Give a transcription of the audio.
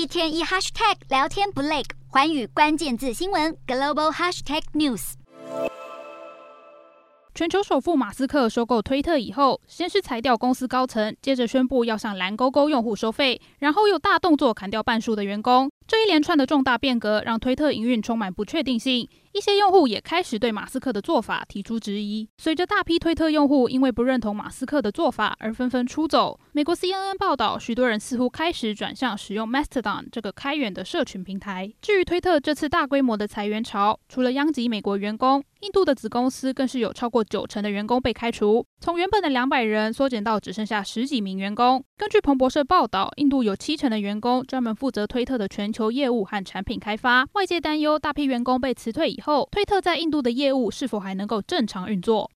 一天一 hashtag 聊天不累，环宇关键字新闻 global hashtag news。全球首富马斯克收购推特以后，先是裁掉公司高层，接着宣布要向蓝勾勾用户收费，然后又大动作砍掉半数的员工。这一连串的重大变革让推特营运充满不确定性，一些用户也开始对马斯克的做法提出质疑。随着大批推特用户因为不认同马斯克的做法而纷纷出走，美国 CNN 报道，许多人似乎开始转向使用 Mastodon 这个开源的社群平台。至于推特这次大规模的裁员潮，除了殃及美国员工，印度的子公司更是有超过九成的员工被开除，从原本的两百人缩减到只剩下十几名员工。根据彭博社报道，印度有七成的员工专门负责推特的全球球业务和产品开发。外界担忧大批员工被辞退以后，推特在印度的业务是否还能够正常运作？